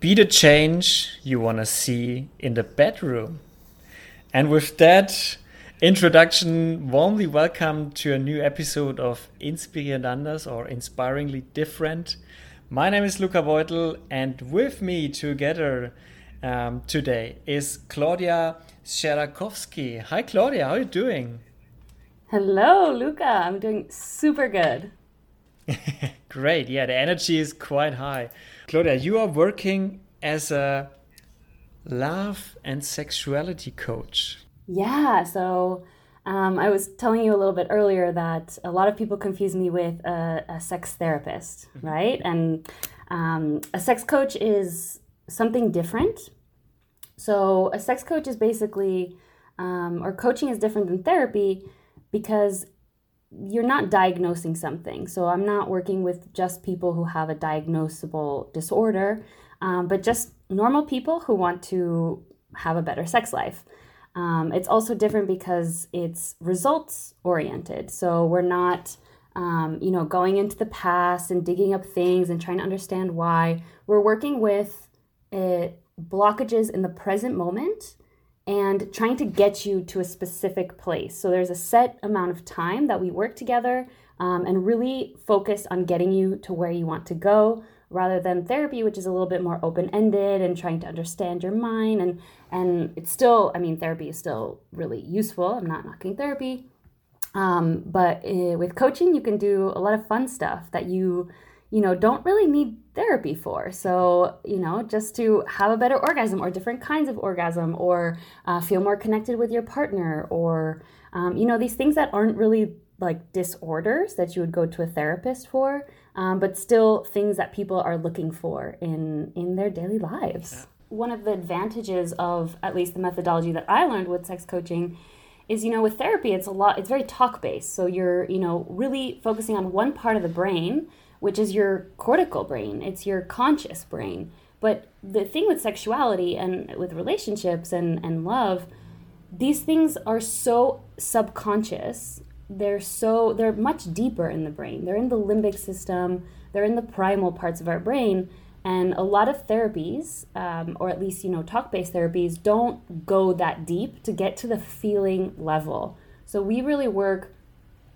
Be the change you want to see in the bedroom. And with that introduction, warmly welcome to a new episode of Inspirierend anders or Inspiringly Different. My name is Luca Beutel, and with me together um, today is Claudia Scherakowski. Hi, Claudia, how are you doing? Hello, Luca. I'm doing super good. Great. Yeah, the energy is quite high. Claudia, you are working as a love and sexuality coach. Yeah. So um, I was telling you a little bit earlier that a lot of people confuse me with a, a sex therapist, mm-hmm. right? And um, a sex coach is something different. So a sex coach is basically, um, or coaching is different than therapy because you're not diagnosing something. So I'm not working with just people who have a diagnosable disorder, um, but just normal people who want to have a better sex life. Um, it's also different because it's results oriented. So we're not, um, you know, going into the past and digging up things and trying to understand why. We're working with uh, blockages in the present moment and trying to get you to a specific place. So there's a set amount of time that we work together um, and really focus on getting you to where you want to go rather than therapy which is a little bit more open-ended and trying to understand your mind. And and it's still i mean therapy is still really useful. I'm not knocking therapy. Um, but uh, with coaching you can do a lot of fun stuff that you you know don't really need therapy for. So you know just to have a better orgasm or different kinds of orgasm or uh, feel more connected with your partner or um, you know these things that aren't really like disorders that you would go to a therapist for um, but still things that people are looking for in in their daily lives. Yeah. one of the advantages of at least the methodology that i learned with sex coaching is you know with therapy it's a lot it's very talk based so you're you know really focusing on one part of the brain which is your cortical brain, it's your conscious brain. But the thing with sexuality and with relationships and, and love, these things are so subconscious. They're so they're much deeper in the brain. They're in the limbic system. They're in the primal parts of our brain. And a lot of therapies, um, or at least you know talk-based therapies, don't go that deep to get to the feeling level. So we really work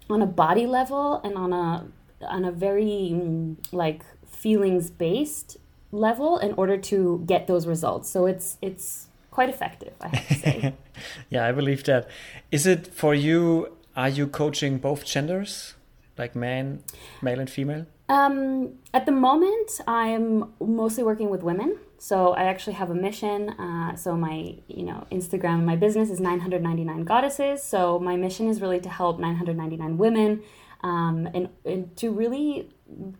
on a body level and on a on a very mm, like feelings based level in order to get those results. So it's it's quite effective, I have to say. yeah, I believe that. Is it for you? Are you coaching both genders, like man, male and female? Um, at the moment, I'm mostly working with women. So I actually have a mission. Uh, so my, you know, Instagram, my business is 999 goddesses. So my mission is really to help 999 women um, and, and to really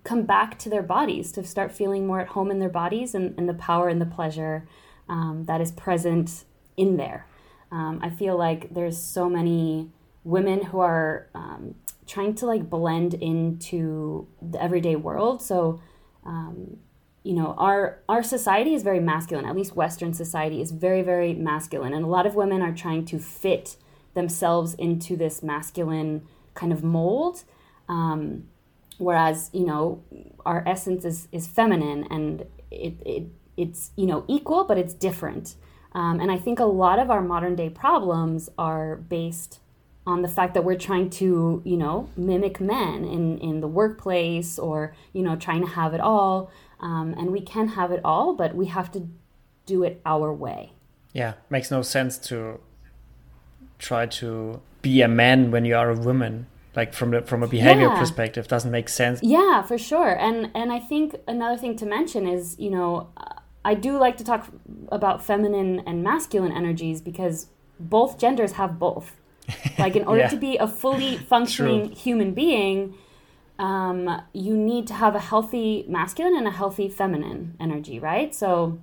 come back to their bodies, to start feeling more at home in their bodies and, and the power and the pleasure um, that is present in there. Um, I feel like there's so many women who are um, trying to like blend into the everyday world. So, um, you know, our our society is very masculine. At least Western society is very very masculine, and a lot of women are trying to fit themselves into this masculine kind of mold um, whereas you know our essence is is feminine and it, it it's you know equal but it's different. Um, and i think a lot of our modern day problems are based on the fact that we're trying to you know mimic men in in the workplace or you know trying to have it all. Um, and we can have it all but we have to do it our way. Yeah makes no sense to try to be a man when you are a woman like from the from a behavior yeah. perspective doesn't make sense yeah for sure and and i think another thing to mention is you know i do like to talk about feminine and masculine energies because both genders have both like in order yeah. to be a fully functioning True. human being um, you need to have a healthy masculine and a healthy feminine energy right so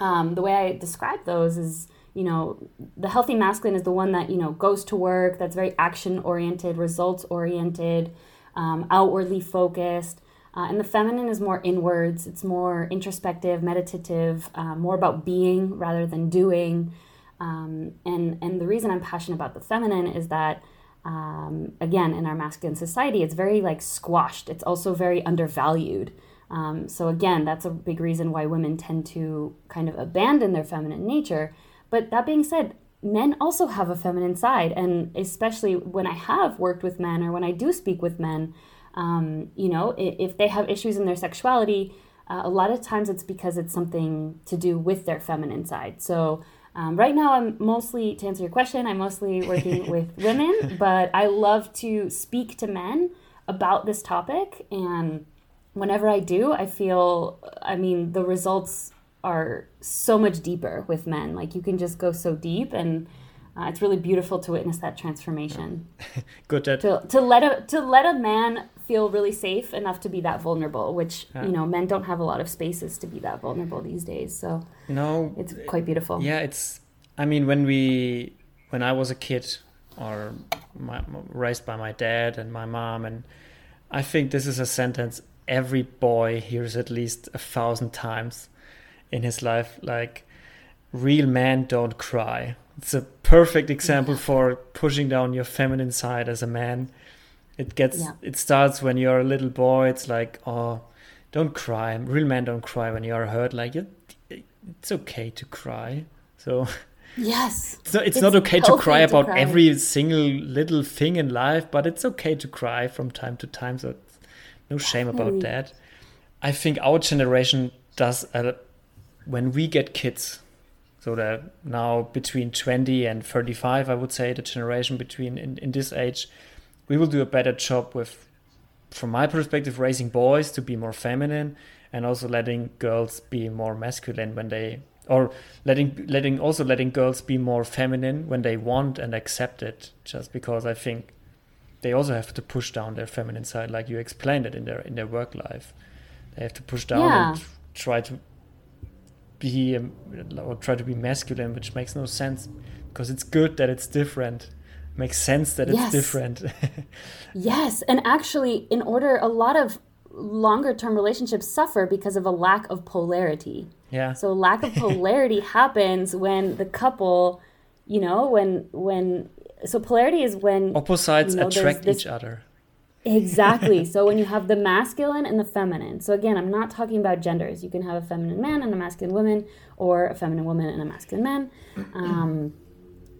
um, the way i describe those is you know, the healthy masculine is the one that, you know, goes to work, that's very action oriented, results oriented, um, outwardly focused. Uh, and the feminine is more inwards, it's more introspective, meditative, uh, more about being rather than doing. Um, and, and the reason I'm passionate about the feminine is that, um, again, in our masculine society, it's very like squashed, it's also very undervalued. Um, so again, that's a big reason why women tend to kind of abandon their feminine nature. But that being said, men also have a feminine side, and especially when I have worked with men or when I do speak with men, um, you know, if, they have issues in their sexuality, uh, a lot of times it's because it's something to do with their feminine side. So um, right now, I'm mostly, to answer your question, I'm mostly working with women, but I love to speak to men about this topic. And whenever I do, I feel, I mean, the results are so much deeper with men. Like you can just go so deep and. Uh, it's really beautiful to witness that transformation. Good. That... To, to let a to let a man feel really safe enough to be that vulnerable, which yeah. you know men don't have a lot of spaces to be that vulnerable these days. So no, it's quite beautiful. Yeah, it's. I mean, when we when I was a kid, or my, raised by my dad and my mom, and I think this is a sentence every boy hears at least a thousand times in his life. Like, real men don't cry. It's a perfect example for pushing down your feminine side as a man it gets yeah. it starts when you're a little boy. It's like oh, don't cry. Real men don't cry when you're hurt. Like it's okay to cry. So yes, it's not, it's, it's not okay to cry to about cry. every single little thing in life, but it's okay to cry from time to time. So no shame about that. I think our generation does a, when we get kids. So that now between 20 and 35, I would say the generation between in, in this age, we will do a better job with, from my perspective, raising boys to be more feminine and also letting girls be more masculine when they or letting letting also letting girls be more feminine when they want and accept it just because i think they also have to push down their feminine side like you explained it in their in their work life they have to push down yeah. and try to be um, or try to be masculine which makes no sense because it's good that it's different makes sense that it's yes. different. yes, and actually, in order, a lot of longer term relationships suffer because of a lack of polarity. Yeah. So lack of polarity happens when the couple, you know, when when so polarity is when opposites you know, attract this, each other. Exactly. so when you have the masculine and the feminine. So again, I'm not talking about genders. You can have a feminine man and a masculine woman, or a feminine woman and a masculine man. Um,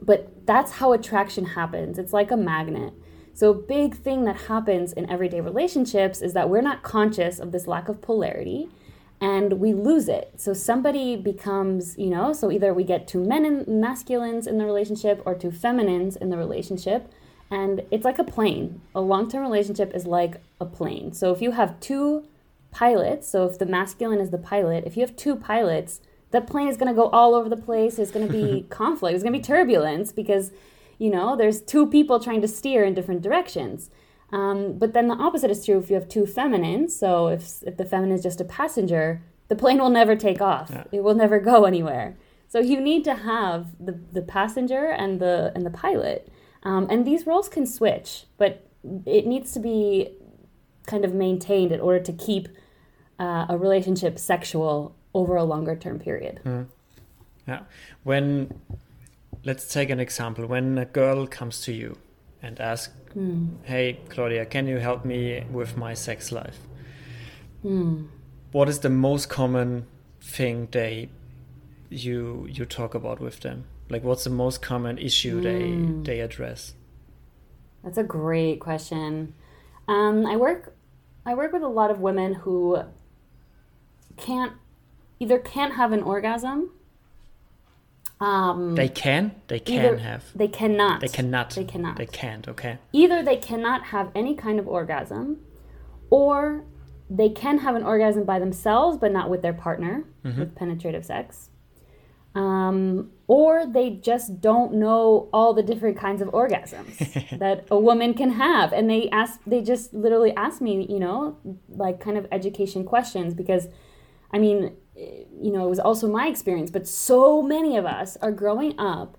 but that's how attraction happens. It's like a magnet. So, a big thing that happens in everyday relationships is that we're not conscious of this lack of polarity and we lose it. So, somebody becomes, you know, so either we get two men and masculines in the relationship or two feminines in the relationship. And it's like a plane. A long term relationship is like a plane. So, if you have two pilots, so if the masculine is the pilot, if you have two pilots, that plane is going to go all over the place. There's going to be conflict. There's going to be turbulence because, you know, there's two people trying to steer in different directions. Um, but then the opposite is true if you have two feminines. So if, if the feminine is just a passenger, the plane will never take off. Yeah. It will never go anywhere. So you need to have the, the passenger and the and the pilot. Um, and these roles can switch, but it needs to be kind of maintained in order to keep uh, a relationship sexual over a longer term period. Mm. Yeah. When, let's take an example, when a girl comes to you and asks, mm. Hey, Claudia, can you help me with my sex life? Mm. What is the most common thing they you you talk about with them? Like what's the most common issue they hmm. they address? That's a great question. Um, I work I work with a lot of women who can't either can't have an orgasm. Um, they can. They can have. They cannot. They cannot. They cannot. They can't. Okay. Either they cannot have any kind of orgasm, or they can have an orgasm by themselves, but not with their partner mm-hmm. with penetrative sex. Um, or they just don't know all the different kinds of orgasms that a woman can have and they ask they just literally ask me you know like kind of education questions because i mean you know, it was also my experience, but so many of us are growing up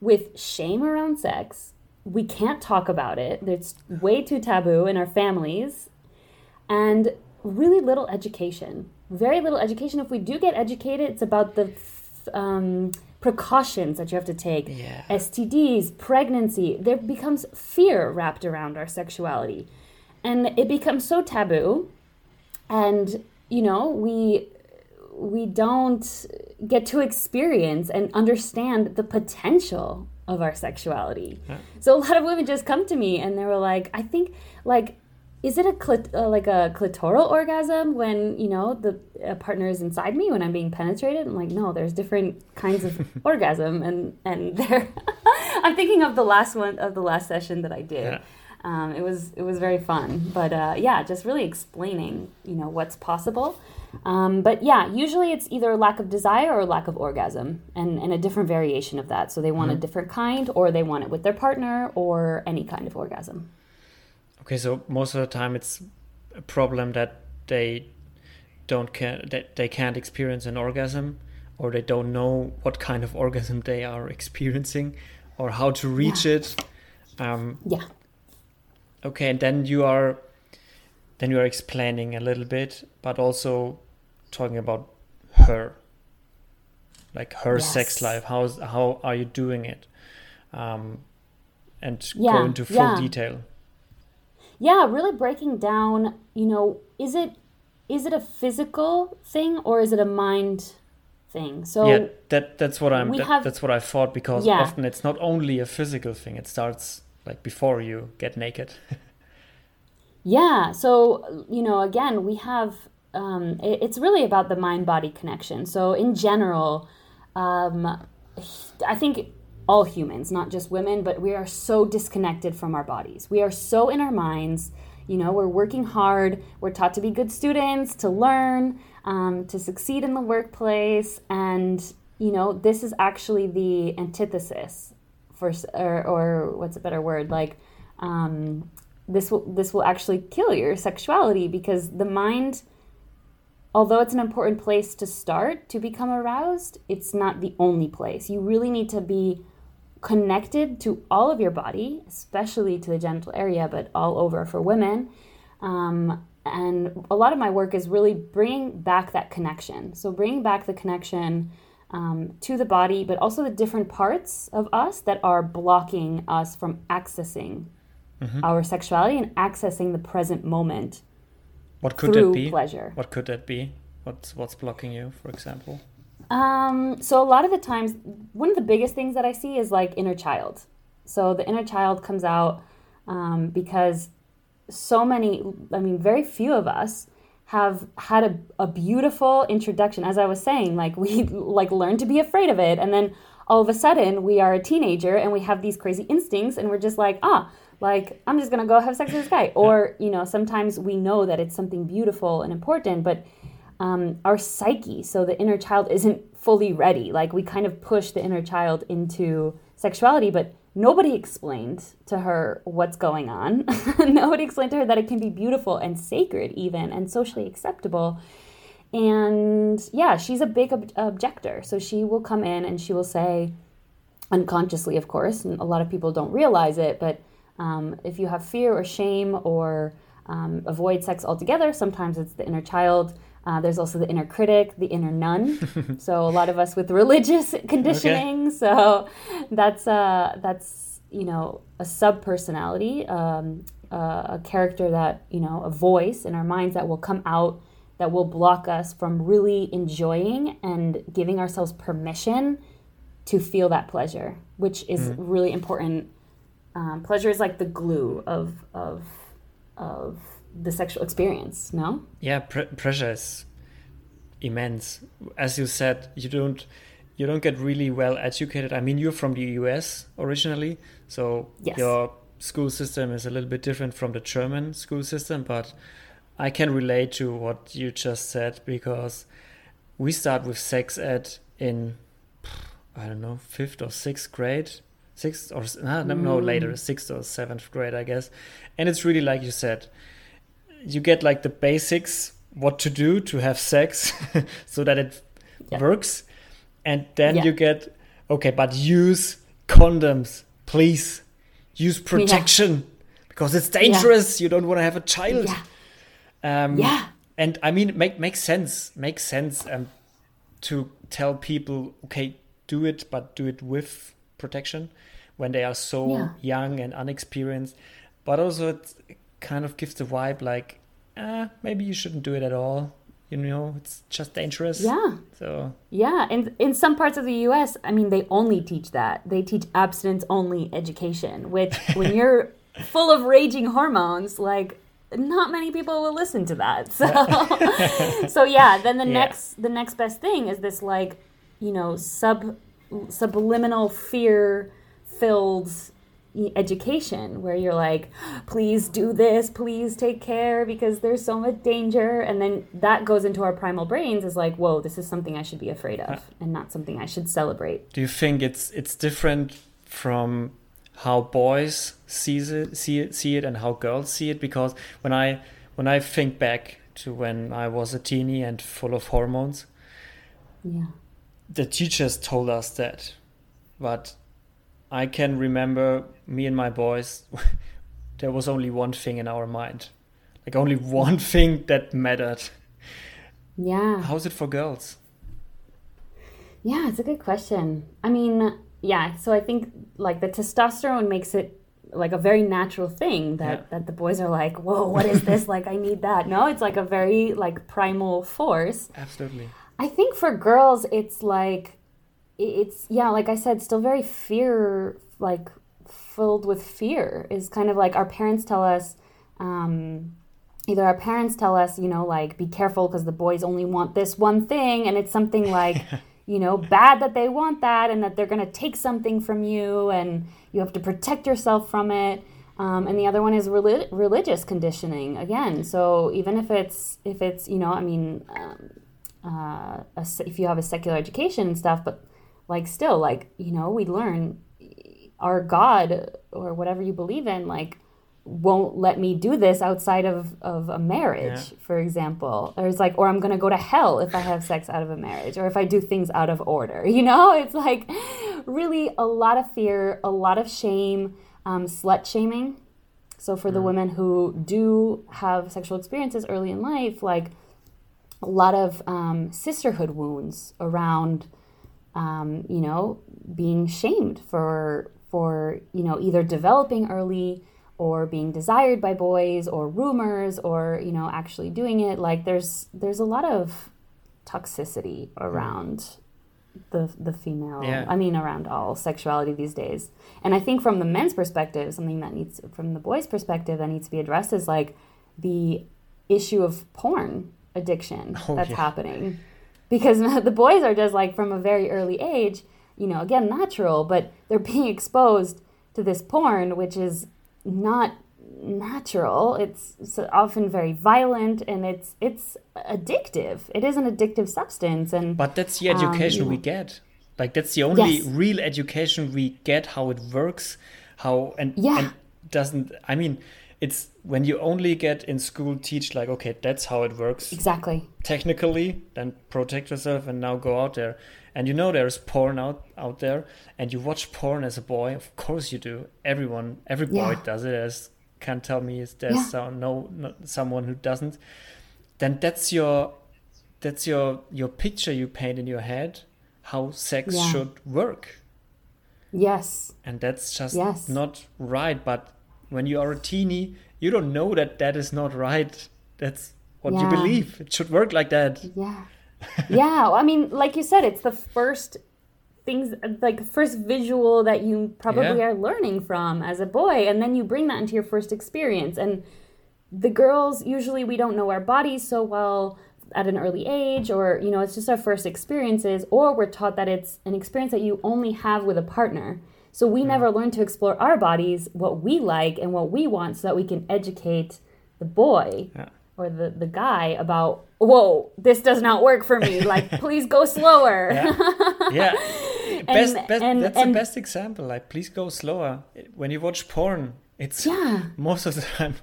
with shame around sex. We can't talk about it. It's way too taboo in our families. And really little education. Very little education. If we do get educated, it's about the um, precautions that you have to take. Yeah. STDs, pregnancy. There becomes fear wrapped around our sexuality. And it becomes so taboo. And you know, we we don't get to experience and understand the potential of our sexuality. Yeah. So a lot of women just come to me and they were like, I think like is it a clit- uh, like a clitoral orgasm when you know the partner is inside me when I'm being penetrated? I'm like, no, there's different kinds of orgasm, and and there. I'm thinking of the last one of the last session that I did. Yeah. Um, it was it was very fun, but uh, yeah, just really explaining you know what's possible. Um, but yeah, usually it's either a lack of desire or lack of orgasm, and, and a different variation of that. So they want mm-hmm. a different kind, or they want it with their partner, or any kind of orgasm. Okay, so most of the time it's a problem that they don't can that they can't experience an orgasm, or they don't know what kind of orgasm they are experiencing, or how to reach yeah. it. Um, yeah. Okay, and then you are then you are explaining a little bit, but also talking about her, like her yes. sex life. How's how are you doing it, um, and yeah, go into full yeah. detail. Yeah, really breaking down. You know, is it is it a physical thing or is it a mind thing? So yeah, that that's what I'm. That, have, that's what I thought because yeah. often it's not only a physical thing. It starts like before you get naked. Yeah. So, you know, again, we have, um, it, it's really about the mind body connection. So, in general, um, I think all humans, not just women, but we are so disconnected from our bodies. We are so in our minds. You know, we're working hard. We're taught to be good students, to learn, um, to succeed in the workplace. And, you know, this is actually the antithesis for, or, or what's a better word? Like, um, this will this will actually kill your sexuality because the mind although it's an important place to start to become aroused it's not the only place you really need to be connected to all of your body especially to the genital area but all over for women um, and a lot of my work is really bringing back that connection so bringing back the connection um, to the body but also the different parts of us that are blocking us from accessing mm-hmm. our sexuality and accessing the present moment. What could that be? Pleasure. What could that be? What's what's blocking you, for example? Um, so a lot of the times, one of the biggest things that I see is like inner child. So the inner child comes out um, because so many, I mean, very few of us have had a, a beautiful introduction. As I was saying, like we like learn to be afraid of it, and then all of a sudden we are a teenager and we have these crazy instincts, and we're just like, ah, like i'm just gonna go have sex with this guy or you know sometimes we know that it's something beautiful and important but um, our psyche so the inner child isn't fully ready. Like we kind of push the inner child into sexuality but nobody explained to her what's going on. Nobody explained to her that it can be beautiful and sacred even and socially acceptable. And yeah she's a big ob- objector. So she will come in and she will say unconsciously of course and a lot of people don't realize it but um, if you have fear or shame or um, avoid sex altogether, sometimes it's the inner child. Uh, there's also the inner critic, the inner nun. so a lot of us with religious conditioning. Okay. So that's uh, that's you know a sub personality, um, uh, a character that you know a voice in our minds that will come out that will block us from really enjoying and giving ourselves permission to feel that pleasure, which is mm. really important um, pleasure is like the glue of of of the sexual experience. No. Yeah, pr- pressure is immense. As you said, you don't you don't get really well educated. I mean, you're from the US originally, so yes. your school system is a little bit different from the German school system, but I can relate to what you just said because we start with sex ed in I don't know fifth or sixth grade sixth or no, no later mm. sixth or seventh grade i guess and it's really like you said you get like the basics what to do to have sex so that it yeah. works and then yeah. you get okay but use condoms please use protection yeah. because it's dangerous you don't want to have a child um, yeah and i mean make makes sense makes sense um, to tell people okay do it but do it with protection when they are so yeah. young and unexperienced. But also, it kind of gives the vibe like, ah, maybe you shouldn't do it at all. you know it's just dangerous Yeah. so Yeah, and in some parts of the U.S., I mean, they only teach that. They teach abstinence-only education, which, when you're full of raging hormones, like not many people will listen to that. So, so yeah. Then the Yeah. next, the next best thing is this, like, you know, sub subliminal fear-filled education where you're like please do this please take care because there's so much danger. And then that goes into our primal brains as like whoa this is something i should be afraid of uh. and not something i should celebrate. Do you think it's it's different from how boys sees it see it see it and how girls see it? Because when i when i think back to when i was a teeny and full of hormones yeah. the teachers told us that but i can remember me and my boys there was only one thing in our mind. Like only one thing that mattered. Yeah. How's it for girls? Yeah it's a good question. I mean yeah so i think like the testosterone makes it like a very natural thing that Yeah. that the boys are like whoa what is this? Like i need that. No it's like a very like primal force. Absolutely. I think for girls, it's like, it's, yeah, like I said, still very fear, like filled with fear is kind of like our parents tell us, um, either our parents tell us, you know, like, be careful because the boys only want this one thing. And it's something like, you know, bad that they want that and that they're going to take something from you and you have to protect yourself from it. Um, and the other one is reli- religious conditioning again. So even if it's, if it's, you know, I mean, um, uh, a, if you have a secular education and stuff, but like still, like you know, we learn our God or whatever you believe in, like won't let me do this outside of, of a marriage, Yeah. for example. Or it's like, or I'm gonna go to hell if I have sex out of a marriage, or if I do things out of order. You know, it's like really a lot of fear, a lot of shame, um, slut shaming. So for the women who do have sexual experiences early in life, like a lot of um, sisterhood wounds around, um, you know, being shamed for for you know either developing early or being desired by boys or rumors or you know actually doing it. Like there's there's a lot of toxicity around the the female. Yeah. I mean, around all sexuality these days. And I think from the men's perspective, something that needs from the boys' perspective that needs to be addressed is like the issue of porn addiction Oh, that's yeah. happening because the boys are just like from a very early age you know again natural but they're being exposed to this porn which is not natural it's, often very violent and it's it's addictive it is an addictive substance and But that's the Um, education yeah. we get. Like that's the only Yes. real education we get how it works, how and Yeah. and doesn't I mean it's when you only get in school teach like okay that's how it works. Exactly. Technically then protect yourself and now go out there. And you know there's porn out out there and you watch porn as a boy? Of course you do. Everyone every boy Yeah. does it. As can't tell me is there's Yeah. so, no, no someone who doesn't. Then that's your that's your your picture you paint in your head how sex Yeah. should work. Yes. And that's just Yes. not right but when you are a teeny you don't know that that is not right that's what you believe it should work like that Yeah. yeah. I mean, like you said, it's the first things, like the first visual that you probably Yeah. are learning from as a boy. And then you bring that into your first experience. And the girls, usually we don't know our bodies so well at an early age, or, you know, it's just our first experiences, or we're taught that it's an experience that you only have with a partner. So we mm. never learn to explore our bodies, what we like and what we want, so that we can educate the boy Yeah. or the, the guy about whoa this does not work for me. Like please go slower. Yeah. Best, best and- that's and- the best example like please go slower. When you watch porn it's yeah. most of the time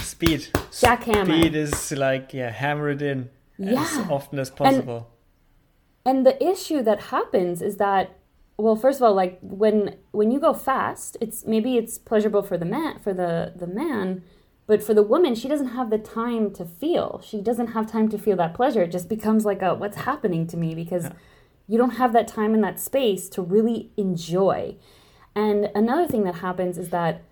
speed. Jackhammer. speed is like yeah hammer it in as Yeah. often as possible. and the issue that happens is that well first of all like when when you go fast it's maybe it's pleasurable for the man for the the man but for the woman she doesn't have the time to feel. She doesn't have time to feel that pleasure. It just becomes like a what's happening to me? Because you don't have that time and that space to really enjoy. And another thing that happens is that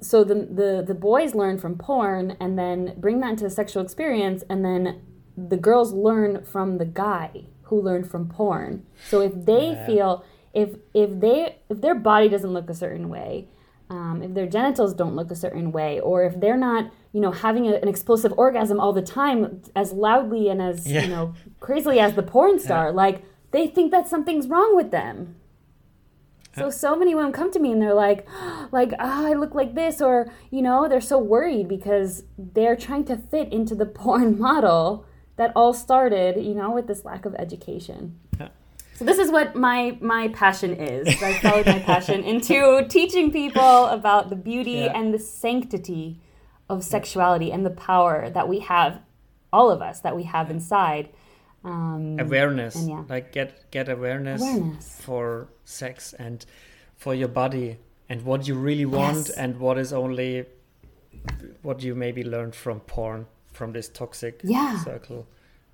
so the, the the boys learn from porn and then bring that into a sexual experience and then the girls learn from the guy who learned from porn. So if they Yeah. feel if if they if their body doesn't look a certain way, um, if their genitals don't look a certain way, or if they're not you know having a, an explosive orgasm all the time as loudly and as Yeah. you know crazily as the porn star, like they think that something's wrong with them. So so many women come to me and they're like, like oh, I look like this, or you know, they're so worried because they're trying to fit into the porn model that all started, you know, with this lack of education. Yeah. So this is what my my passion is. I followed my passion into teaching people about the beauty Yeah. and the sanctity of sexuality and the power that we have, all of us that we have inside. Um, awareness And yeah. like get get awareness, Awareness. for sex and for your body and what you really want Yes. and what is only what you maybe learned from porn from this toxic Yeah. circle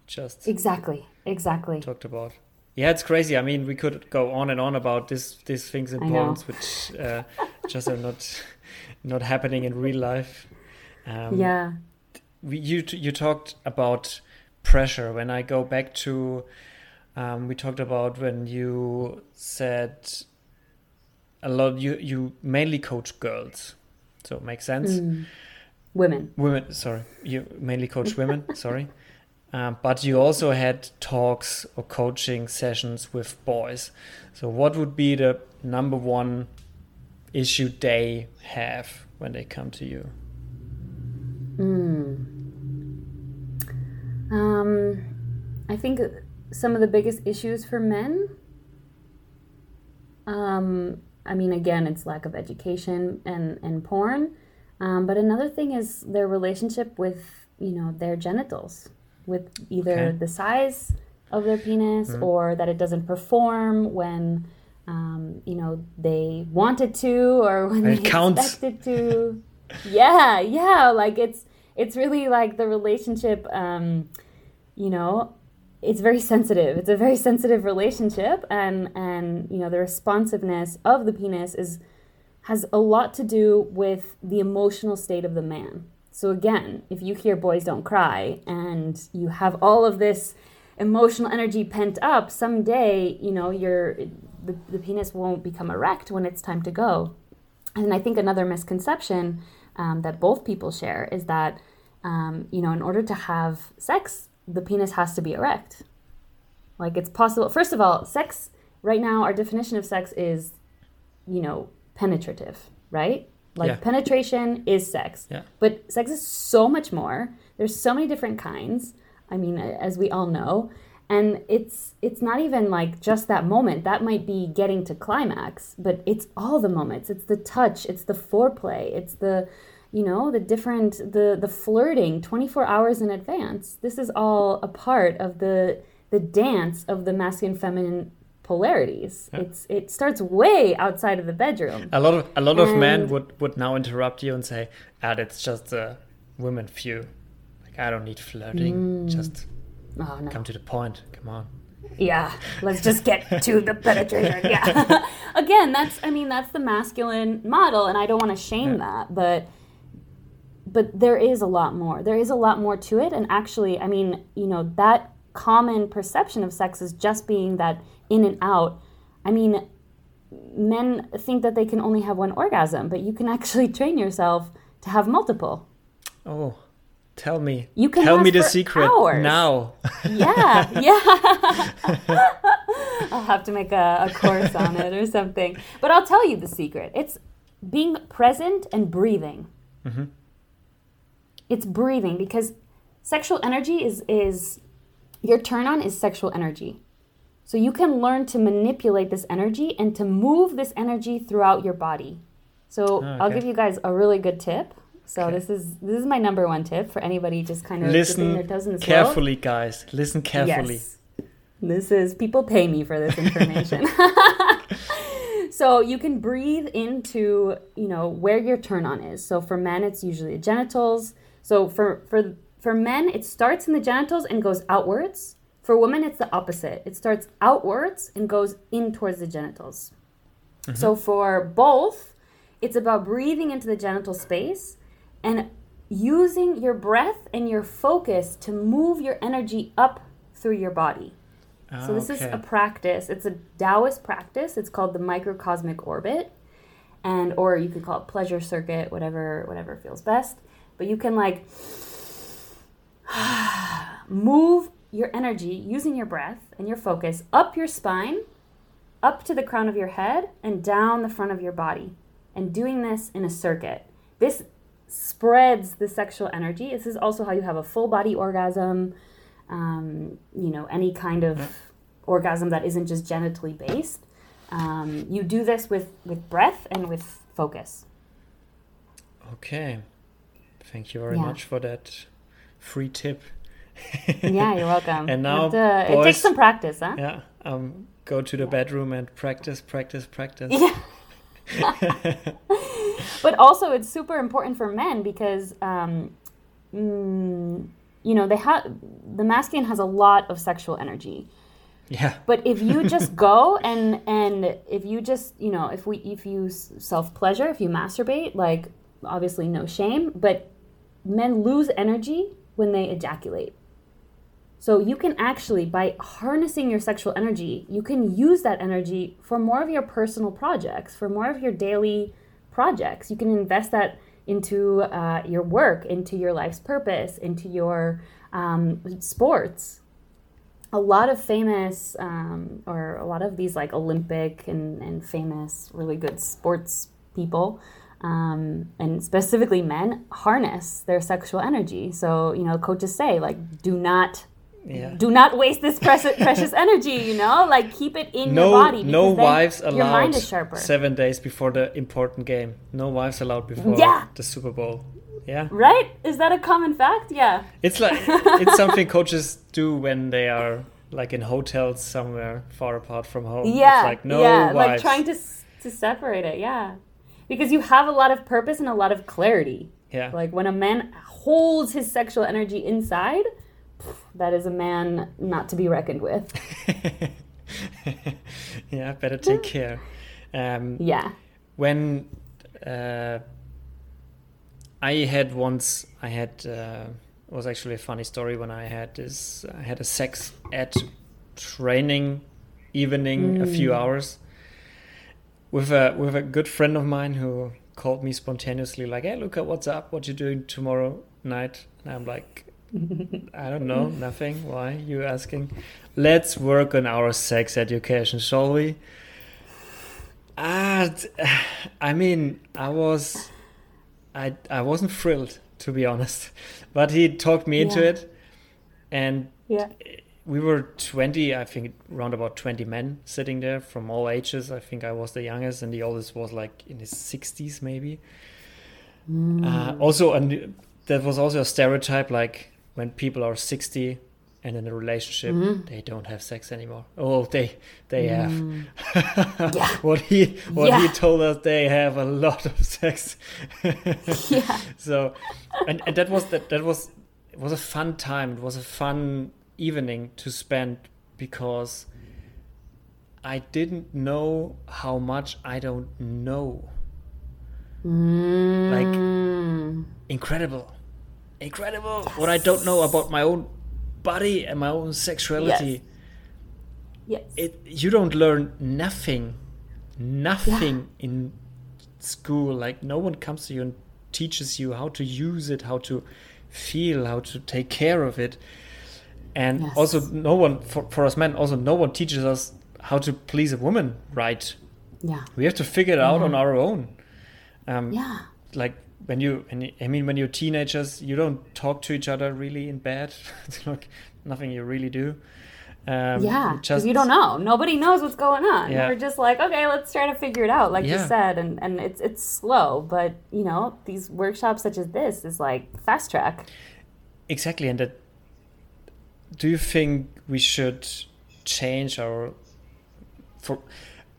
just exactly, exactly. talked about yeah it's crazy i mean we could go on and on about this these things in porns which uh, just are not not happening in real life um, Yeah. we, you you talked about pressure. When I go back to, um, we talked about when you said a lot. You you mainly coach girls, so it makes sense. Mm. Women. Women, sorry, you mainly coach women. sorry, um, but you also had talks or coaching sessions with boys. So what would be the number one issue they have when they come to you? Mm. Um, I think some of the biggest issues for men. Um, I mean, again, it's lack of education and and porn. Um, but another thing is their relationship with you know their genitals, with either Okay. the size of their penis or that it doesn't perform when um, you know they want it to or when It they counts. expect it to. yeah, yeah, like it's it's really like the relationship. Um, you know, it's very sensitive. It's a very sensitive relationship, and and you know the responsiveness of the penis is has a lot to do with the emotional state of the man. So again, if you hear boys don't cry and you have all of this emotional energy pent up, someday, you know, your the, the penis won't become erect when it's time to go. And I think another misconception um, that both people share is that, um, you know, in order to have sex, the penis has to be erect. Like it's possible. First of all, sex, right now, our definition of sex is, you know, penetrative, right? Like Yeah. penetration is sex. Yeah. But sex is so much more. There's so many different kinds. I mean, as we all know, and it's it's not even like just that moment. That might be getting to climax, but it's all the moments. It's the touch, it's the foreplay, it's the you know, the different the the flirting 24 hours in advance. This is all a part of the the dance of the masculine feminine polarities. It's it starts way outside of the bedroom. A lot of a lot of men would would now interrupt you and say, "Ah, that's just a women few. Like I don't need flirting. Mm. Just Oh no. come to the point. Come on." Yeah, let's just get to the penetration. Yeah. Again, that's I mean that's the masculine model and I don't want to shame that, but but there is a lot more. There is a lot more to it and actually, I mean, you know, that common perception of sex is just being that in and out. I mean, men think that they can only have one orgasm, but you can actually train yourself to have multiple. Oh, tell me. You can tell me the secret hours. now. Yeah, yeah. I'll have to make a, a course on it or something. But I'll tell you the secret. It's being present and breathing. Mm-hmm. It's breathing because sexual energy is is your turn on is sexual energy. So you can learn to manipulate this energy and to move this energy throughout your body. So Ah, I'll give you guys a really good tip. So Okay. this is this is my number one tip for anybody just kind of Listen this world. carefully, guys. Listen carefully. Yes. This is people pay me for this information. so you can breathe into, you know, where your turn on is. So for men it's usually the genitals. So for for for men it starts in the genitals and goes outwards. For women it's the opposite. It starts outwards and goes in towards the genitals. Mm-hmm. So for both, it's about breathing into the genital space and using your breath and your focus to move your energy up through your body. So this is a practice. It's a Taoist practice. It's called the microcosmic orbit, and or you could call it pleasure circuit, whatever whatever feels best. But you can like move your energy using your breath and your focus up your spine, up to the crown of your head, and down the front of your body. And doing this in a circuit. This spreads the sexual energy. This is also how you have a full body orgasm. Um, you know, any kind of orgasm that isn't just genitally based. Um, you do this with, with breath and with focus. Okay. Thank you very Yeah. much for that free tip. Yeah, you're welcome. And now, to- it takes some practice, huh? Yeah. Um, go to the bedroom and practice, practice, practice. Yeah. but also, it's super important for men because, um, mm, you know, they have the masculine has a lot of sexual energy. Yeah. But if you just go and and if you just you know if we if you self pleasure if you masturbate like obviously no shame but men lose energy when they ejaculate. So you can actually by harnessing your sexual energy you can use that energy for more of your personal projects for more of your daily projects. You can invest that into uh, your work, into your life's purpose, into your um, sports a lot of famous um, or a lot of these like olympic and, and famous really good sports people um, and specifically men harness their sexual energy so you know coaches say like do not Yeah. do not waste this precious, precious energy you know like keep it in No, your body no wives your allowed mind is sharper seven days before the important game. No wives allowed before Yeah. the Super Bowl. Yeah. right is that a common fact yeah It's like it's something coaches do when they are like in hotels somewhere far apart from home. yeah It's like no yeah wives. like trying to to separate it yeah because you have a lot of purpose and a lot of clarity yeah. Like when a man holds his sexual energy inside, that is a man not to be reckoned with. yeah, better take care. Um, Yeah. when uh, I had once, I had uh, it was actually a funny story when I had this. I had a sex ed training evening, a few hours with a with a good friend of mine who called me spontaneously, like, "Hey, Luca, what's up? What you doing tomorrow night?" And I'm like. I don't know, nothing. Why you asking? Let's work on our sex education, shall we? Ah, I mean, I was, I I wasn't thrilled to be honest, but he talked me into Yeah. it, and Yeah. we were twenty, I think, around about twenty men sitting there from all ages. I think I was the youngest, and the oldest was like in his sixties, maybe. Uh, also, and that was also a stereotype, like when people are sixty and in a relationship, they don't have sex anymore. Oh, they they have. Yeah. what he what he told us, they have a lot of sex. Yeah. so, and, and that was that that was it was a fun time. It was a fun evening to spend because I didn't know how much I don't know. Like Mm. Incredible, incredible. What I don't know about my own body and my own sexuality. Yes. It you don't learn nothing, nothing in school. Like no one comes to you and teaches you how to use it, how to feel, how to take care of it. And Yes. also, no one for, for us men. Also, no one teaches us how to please a woman right. Yeah. We have to figure it out on our own. Um, Yeah. like when you, you- I mean, when you're teenagers, you don't talk to each other really in bed. it's like nothing you really do. Um, Yeah, you because you don't know. Nobody knows what's going on. Yeah. We're just like, okay, let's try to figure it out, like you said, and and it's it's slow, but you know, these workshops such as this is like fast track. Exactly, and that. Do you think we should change our? For,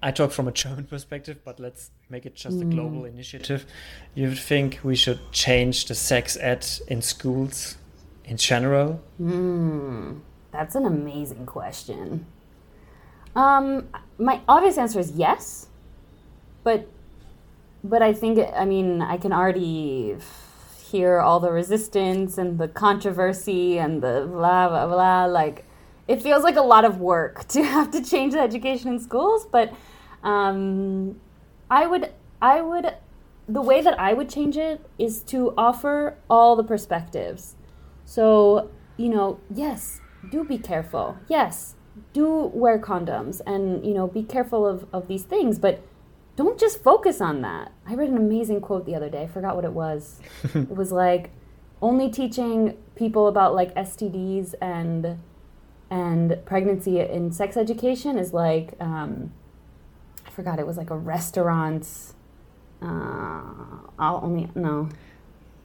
I talk from a German perspective, but let's make it just a global initiative. You think we should change the sex ed in schools, in general? Hmm, that's an amazing question. Um, my obvious answer is yes, but but I think I mean I can already hear all the resistance and the controversy and the blah blah blah. Like, it feels like a lot of work to have to change the education in schools. But um, I would, I would, the way that I would change it is to offer all the perspectives. So you know, yes, do be careful. Yes, do wear condoms and you know be careful of, of these things but don't just focus on that i read an amazing quote the other day i forgot what it was it was like only teaching people about like stds and and pregnancy in sex education is like um, forgot it was like a restaurant uh, i'll only no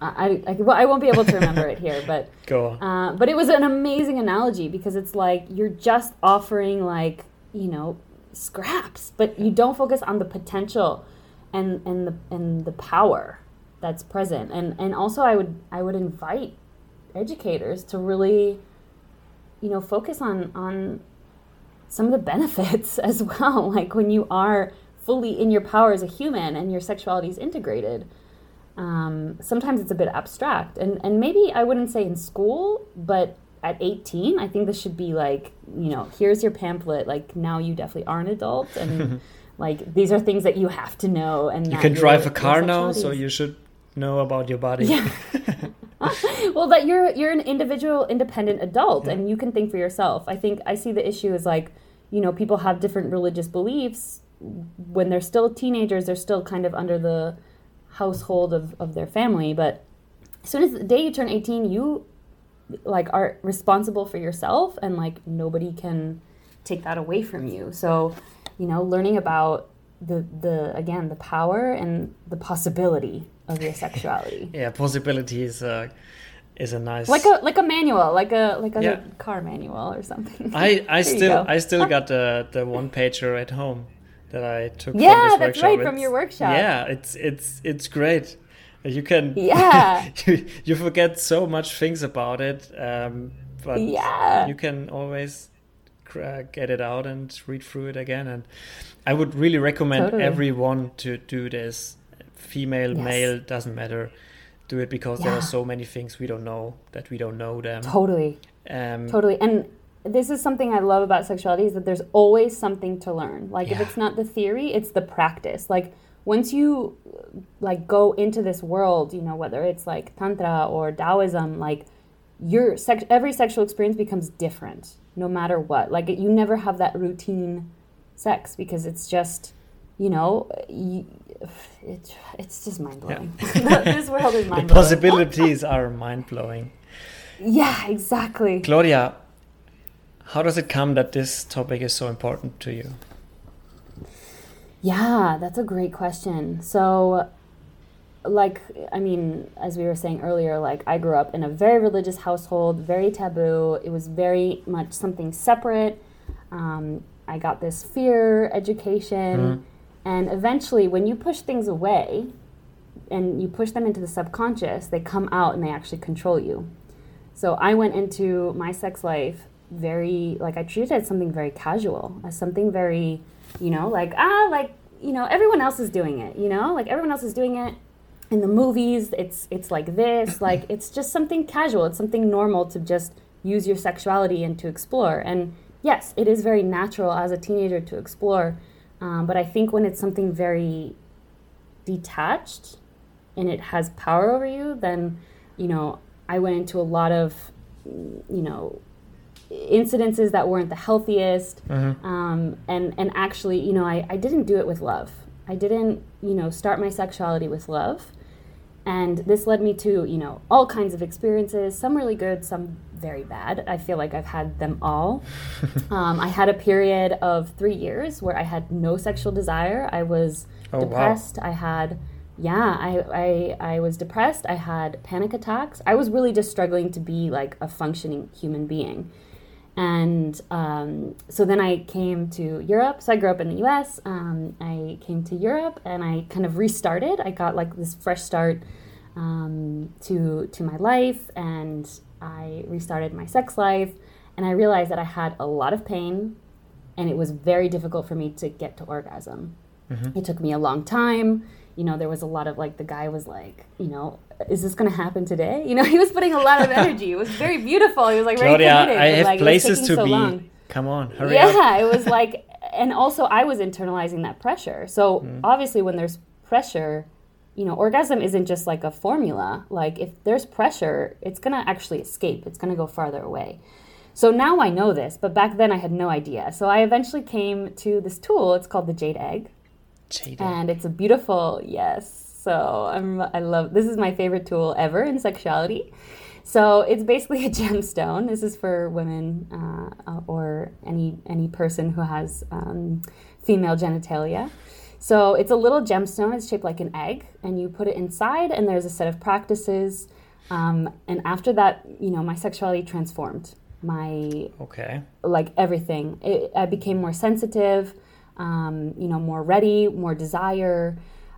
I, I, well, I won't be able to remember it here, but go on. Uh, but it was an amazing analogy because it's like you're just offering like you know scraps, but you don't focus on the potential and and the and the power that's present. And and also, I would I would invite educators to really, you know, focus on on some of the benefits as well. Like when you are fully in your power as a human and your sexuality is integrated um, sometimes it's a bit abstract. And, and maybe I wouldn't say in school, but at 18, I think this should be like, you know, here's your pamphlet. Like, now you definitely are an adult. And like, these are things that you have to know. And you can drive a car now, so you should know about your body. Yeah. well, that you're you're an individual, independent adult, yeah. and you can think for yourself. I think I see the issue as like, you know, people have different religious beliefs. When they're still teenagers, they're still kind of under the household of, of their family. But as soon as the day you turn 18, you like are responsible for yourself and like nobody can take that away from you. So, you know, learning about the the again the power and the possibility of your sexuality. yeah, possibility is uh, is a nice like a like a manual, like a like a yeah. car manual or something. I I still I still got the the one pager at home that I took. Yeah, that's workshop. right it's, from your workshop. Yeah, it's it's it's great. You can yeah you, you forget so much things about it, um, but yeah. you can always get it out and read through it again. And I would really recommend totally. everyone to do this. Female, yes. male, doesn't matter. Do it because yeah. there are so many things we don't know that we don't know them. Totally. Um, totally. And this is something I love about sexuality is that there's always something to learn. Like yeah. if it's not the theory, it's the practice. Like once you like go into this world, you know, whether it's like tantra or Taoism, like your sex every sexual experience becomes different no matter what. Like you never have that routine sex because it's just, you know, you, it, it's just mind blowing. Yeah. this world is mind blowing. The possibilities are mind blowing. Yeah, exactly. Claudia, how does it come that this topic is so important to you? Yeah, that's a great question. So, like, I mean, as we were saying earlier, like, I grew up in a very religious household, very taboo. It was very much something separate. Um, I got this fear education. Mm-hmm. And eventually, when you push things away and you push them into the subconscious, they come out and they actually control you. So, I went into my sex life very like I treated it as something very casual, as something very, you know, like ah, like you know, everyone else is doing it. You know, like everyone else is doing it in the movies. It's it's like this, like it's just something casual. It's something normal to just use your sexuality and to explore. And yes, it is very natural as a teenager to explore. Um, but I think when it's something very detached and it has power over you, then you know I went into a lot of you know incidences that weren't the healthiest. Mm-hmm. um, and and actually you know I, I didn't do it with love. I didn't you know start my sexuality with love and this led me to you know all kinds of experiences some really good some very bad. I feel like i've had them all. Um, i had a period of three years where i had no sexual desire. I was oh, depressed. Wow. i had yeah I, I i was depressed. I had panic attacks. I was really just struggling to be like a functioning human being and um, so then I came to Europe. So I grew up in the US. Um, I came to Europe and I kind of restarted. I got like this fresh start um, to, to my life and I restarted my sex life. And I realized that I had a lot of pain and it was very difficult for me to get to orgasm. Mm-hmm. It took me a long time. You know, there was a lot of like the guy was like, you know, is this going to happen today? You know, he was putting a lot of energy. It was very beautiful. He was like Claudia, very committed. I have like, places to so be. Long. Come on, hurry yeah, up. Yeah, it was like, and also I was internalizing that pressure. So mm. obviously, when there's pressure, you know, orgasm isn't just like a formula. Like if there's pressure, it's gonna actually escape. It's gonna go farther away. So now I know this, but back then I had no idea. So I eventually came to this tool. It's called the Jade Egg. Jade And it's a beautiful, yes. So I'm, I love, this is my favorite tool ever in sexuality. So it's basically a gemstone. This is for women uh, or any any person who has um, female genitalia. So it's a little gemstone. It's shaped like an egg, and you put it inside. And there's a set of practices. Um, and after that, you know, my sexuality transformed. My okay, like everything. It, I became more sensitive. Um, you know, more ready, more desire.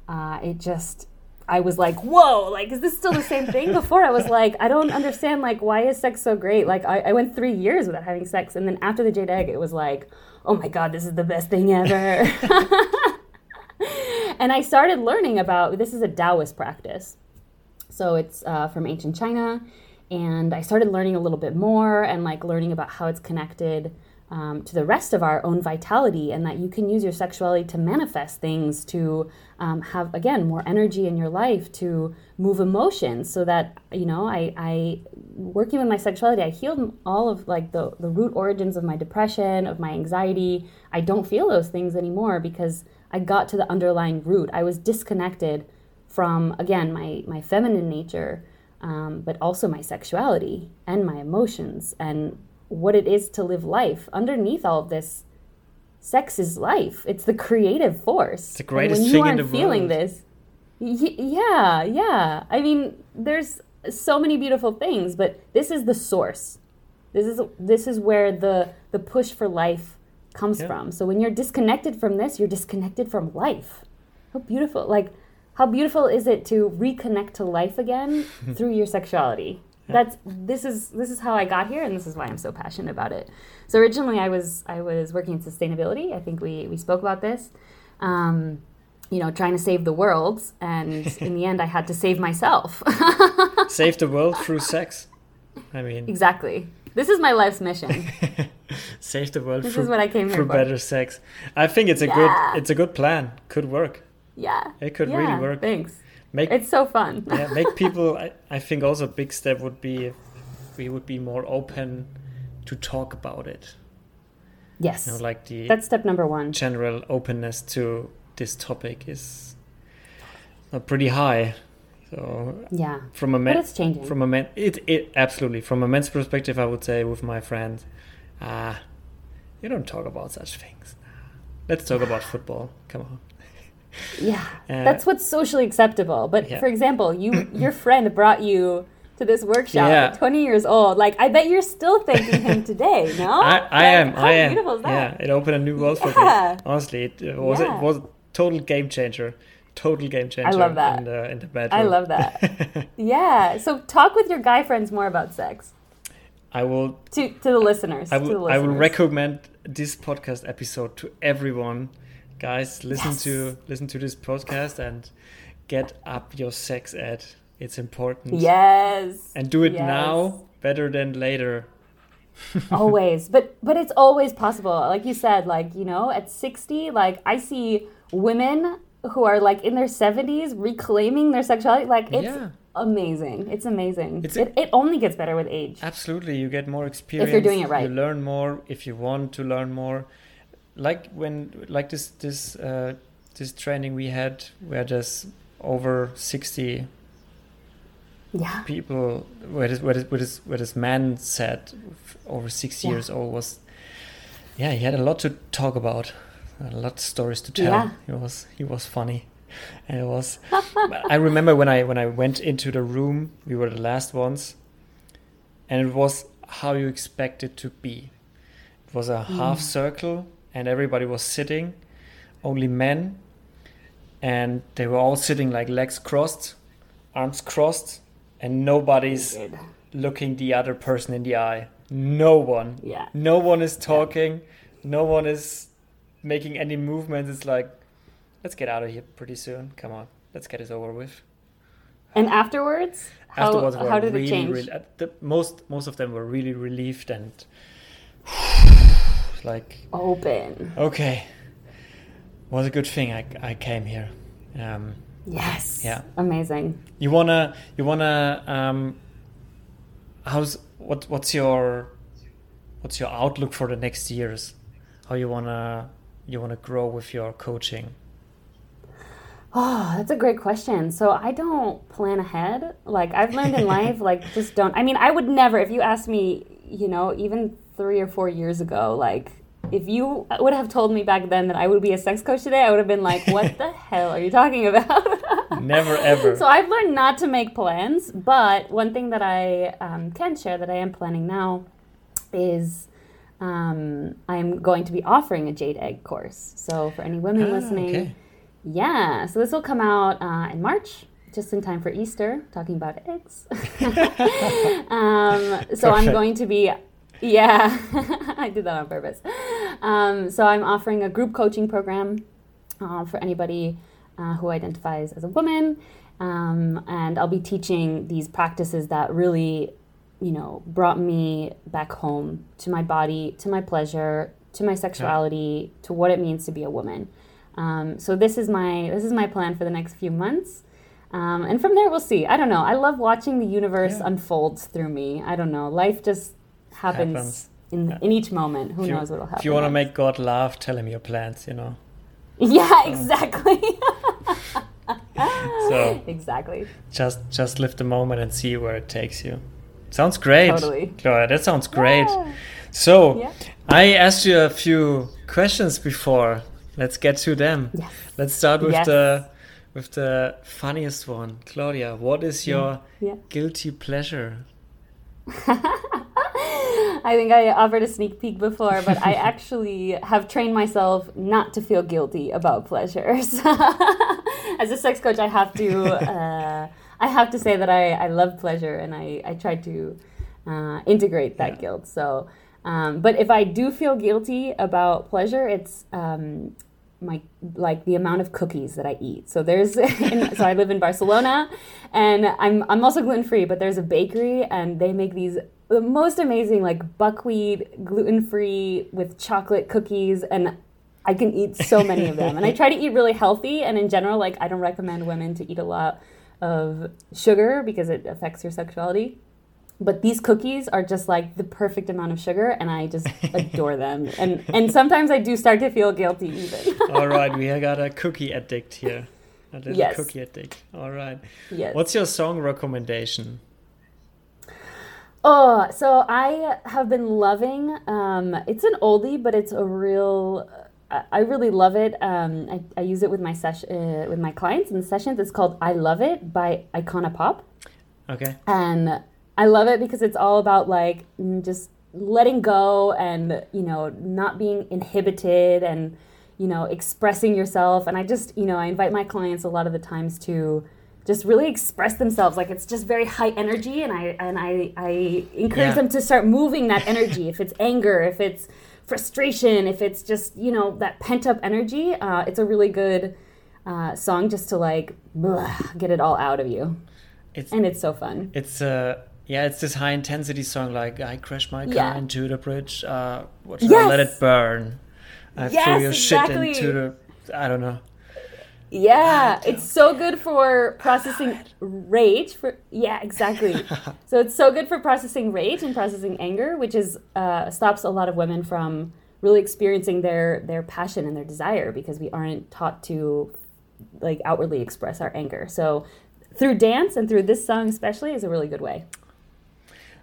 Uh, it just I was like, whoa, like, is this still the same thing? Before I was like, I don't understand, like, why is sex so great? Like, I, I went three years without having sex. And then after the Jade Egg, it was like, oh my God, this is the best thing ever. and I started learning about this is a Taoist practice. So it's uh, from ancient China. And I started learning a little bit more and like learning about how it's connected um, to the rest of our own vitality, and that you can use your sexuality to manifest things, to um, have again more energy in your life, to move emotions. So that you know, I, I working with my sexuality, I healed all of like the the root origins of my depression, of my anxiety. I don't feel those things anymore because I got to the underlying root. I was disconnected from again my my feminine nature. Um, but also my sexuality and my emotions and what it is to live life. Underneath all of this, sex is life. It's the creative force. It's the greatest thing in the world. feeling this, y- yeah, yeah. I mean, there's so many beautiful things, but this is the source. This is this is where the the push for life comes yeah. from. So when you're disconnected from this, you're disconnected from life. How beautiful! Like how beautiful is it to reconnect to life again through your sexuality? That's this is this is how I got here, and this is why I'm so passionate about it. So originally, I was I was working in sustainability. I think we we spoke about this. Um, you know, trying to save the world, and in the end, I had to save myself. save the world through sex. I mean, exactly. This is my life's mission. save the world. This through, is what I came here for. for. better sex. I think it's a yeah. good it's a good plan. Could work. Yeah. It could yeah, really work. Thanks make it's so fun. yeah, make people. I, I think also a big step would be if we would be more open to talk about it. Yes, you know, like the that's step number one. General openness to this topic is not pretty high. So yeah, from a man, but it's changing. From a man, it it absolutely from a man's perspective, I would say with my friend, ah, you don't talk about such things. Let's talk about football. Come on. Yeah, uh, that's what's socially acceptable. But yeah. for example, you your friend brought you to this workshop yeah. at 20 years old. Like, I bet you're still thanking him today. No, I, I like, am. How I am. beautiful is that? Yeah, it opened a new world yeah. for me. Honestly, it, it was yeah. it was a total game changer. Total game changer. I love that. In the, in the bedroom. I love that. yeah. So talk with your guy friends more about sex. I will to to the listeners. I will. Listeners. I will recommend this podcast episode to everyone guys listen yes. to listen to this podcast and get up your sex ed. It's important. Yes. And do it yes. now better than later. Always. But but it's always possible. Like you said like you know at 60 like i see women who are like in their 70s reclaiming their sexuality. Like it's yeah. amazing. It's amazing. It's it, it only gets better with age. Absolutely. You get more experience if you're doing it right. You learn more. If you want to learn more like when like this this uh, this training we had where there's over 60 yeah. people where this, where, this, where, this, where this man said over six yeah. years old was yeah he had a lot to talk about a lot of stories to tell yeah. he was he was funny and it was i remember when i when i went into the room we were the last ones and it was how you expect it to be it was a mm. half circle and everybody was sitting, only men, and they were all sitting like legs crossed, arms crossed, and nobody's looking the other person in the eye. No one. Yeah. No one is talking. Yeah. No one is making any movements. It's like, let's get out of here pretty soon. Come on. let's get this over with. And afterwards, how, Afterwards, were how did really, it change? really- uh, the, most most of them were really relieved and like Open. okay, was a good thing I I came here. Um, Yes. Yeah. Amazing. you wanna you wanna um, how's what what's your what's your outlook for the next years? How you wanna you wanna grow with your coaching? Oh, that's a great question. So I don't plan ahead. Like I've learned in life, like just don't. I mean, I would never. If you asked me, you know, even three or four years ago, like if you would have told me back then that I would be a sex coach today, I would have been like, "What the hell are you talking about?" Never ever. So I've learned not to make plans. But one thing that I um, can share that I am planning now is. Um, I'm going to be offering a jade egg course. So for any women Ah, listening, okay. yeah, so this will come out uh, in March, just in time for Easter, talking about eggs. um, so I'm going to be, yeah, I did that on purpose. Um, so I'm offering a group coaching program uh, for anybody uh, who identifies as a woman. Um, and I'll be teaching these practices that really, you know, brought me back home to my body, to my pleasure, to my sexuality, to what it means to be a woman. Um, so this is my this is my plan for the next few months, um, and from there we'll see. I don't know. I love watching the universe Yeah. unfolds through me. I don't know. Life just happens, Happens. in Yeah. in each moment. Who you- knows what'll happen? If you want to make God laugh, tell him your plans. You know. yeah, exactly. So exactly. just just live the moment and see where it takes you. Sounds great, Totally. Gloria. That sounds great. Yeah. So Yeah. I asked you a few questions before. Let's get to them. Yes. Let's start with Yes. the with the funniest one, Claudia. What is mm. your Yeah. guilty pleasure? I think I offered a sneak peek before, but I actually have trained myself not to feel guilty about pleasures. As a sex coach, I have to uh, I have to say that I, I love pleasure and I, I try to uh, integrate that Yeah. guilt. So, um, but if I do feel guilty about pleasure, it's um, my like the amount of cookies that I eat. So there's in, so I live in Barcelona, and I'm I'm also gluten free, but there's a bakery and they make these the most amazing like buckwheat gluten free with chocolate cookies and. I can eat so many of them, and I try to eat really healthy. And in general, like I don't recommend women to eat a lot of sugar because it affects your sexuality. But these cookies are just like the perfect amount of sugar, and I just adore them. And and sometimes I do start to feel guilty even. All right, we have got a cookie addict here. A little Yes. cookie addict. All right. yes. What's your song recommendation? Oh, so I have been loving. Um, it's an oldie, but it's a real. I- I really love it. Um, I, I use it with my session uh, with my clients in the sessions. It's called "I Love It" by Icona Pop. Okay. and I love it because it's all about like mm, just letting go and you know not being inhibited and you know expressing yourself. And I just you know I invite my clients a lot of the times to just really express themselves. Like it's just very high energy and I and I I encourage Yeah. them to start moving that energy. If it's anger if it's frustration if it's just you know that pent up energy uh, it's a really good uh, song just to like blah, get it all out of you. It's and it's so fun. It's uh yeah, it's this high intensity song like I crashed my car Yeah. into the bridge. Uh what should I let Yes. it burn? I threw your exactly. shit into the I don't know. Yeah, it's so good for processing rage. For yeah, exactly. so it's so good for processing rage and processing anger, which is uh, stops a lot of women from really experiencing their their passion and their desire because we aren't taught to like outwardly express our anger. So through dance and through this song especially is a really good way.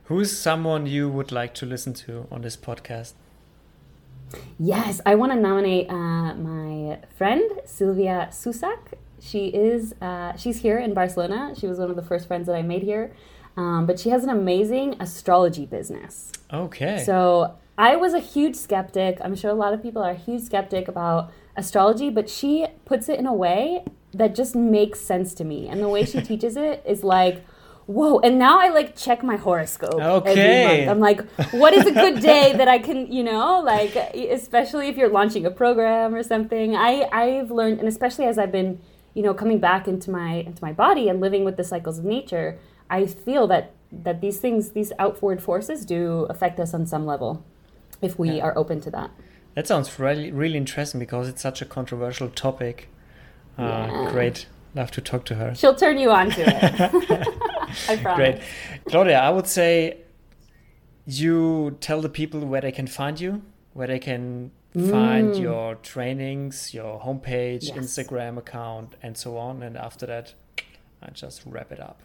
Who's someone you would like to listen to on this podcast? Yes, I want to nominate uh, my friend Sylvia Susak. She is uh, she's here in Barcelona. She was one of the first friends that I made here, um, but she has an amazing astrology business. Okay. So I was a huge skeptic. I'm sure a lot of people are a huge skeptic about astrology, but she puts it in a way that just makes sense to me. And the way she teaches it is like, whoa. And now I like check my horoscope Okay. every month. I'm like, what is a good day that I can, you know, like especially if you're launching a program or something. I I've learned, and especially as I've been you know, coming back into my into my body and living with the cycles of nature, I feel that that these things, these outward forces, do affect us on some level, if we yeah. are open to that. That sounds really really interesting because it's such a controversial topic. Uh, yeah. Great, love to talk to her. She'll turn you on to it. I promise. Great, Claudia. I would say you tell the people where they can find you, where they can find mm. your trainings, your homepage, yes. Instagram account, and so on. And after that, I just wrap it up.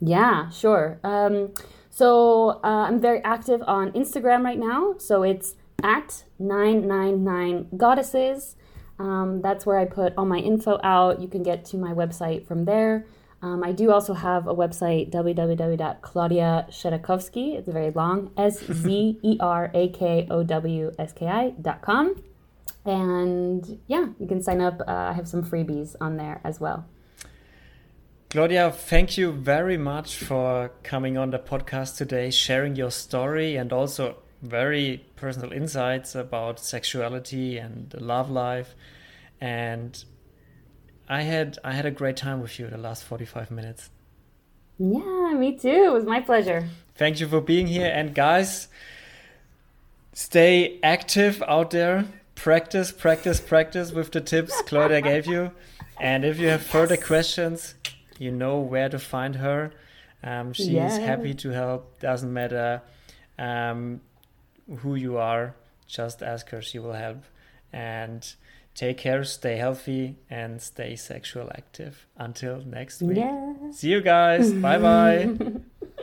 Yeah, sure. Um, so uh, I'm very active on Instagram right now. So it's at 999 goddesses. Um, that's where I put all my info out. You can get to my website from there. Um, I do also have a website, www.claudiaszerakowski. It's very long, S Z E R A K O W S K I.com. And yeah, you can sign up. Uh, I have some freebies on there as well. Claudia, thank you very much for coming on the podcast today, sharing your story and also very personal insights about sexuality and love life. And I had I had a great time with you the last 45 minutes. Yeah, me too. It was my pleasure. Thank you for being here and guys stay active out there. Practice, practice, practice with the tips Claudia gave you. And if you have further questions, you know where to find her. Um, she's yeah. happy to help. Doesn't matter um, who you are, just ask her. She will help. And Take care, stay healthy, and stay sexual active. Until next week. Yeah. See you guys. bye bye.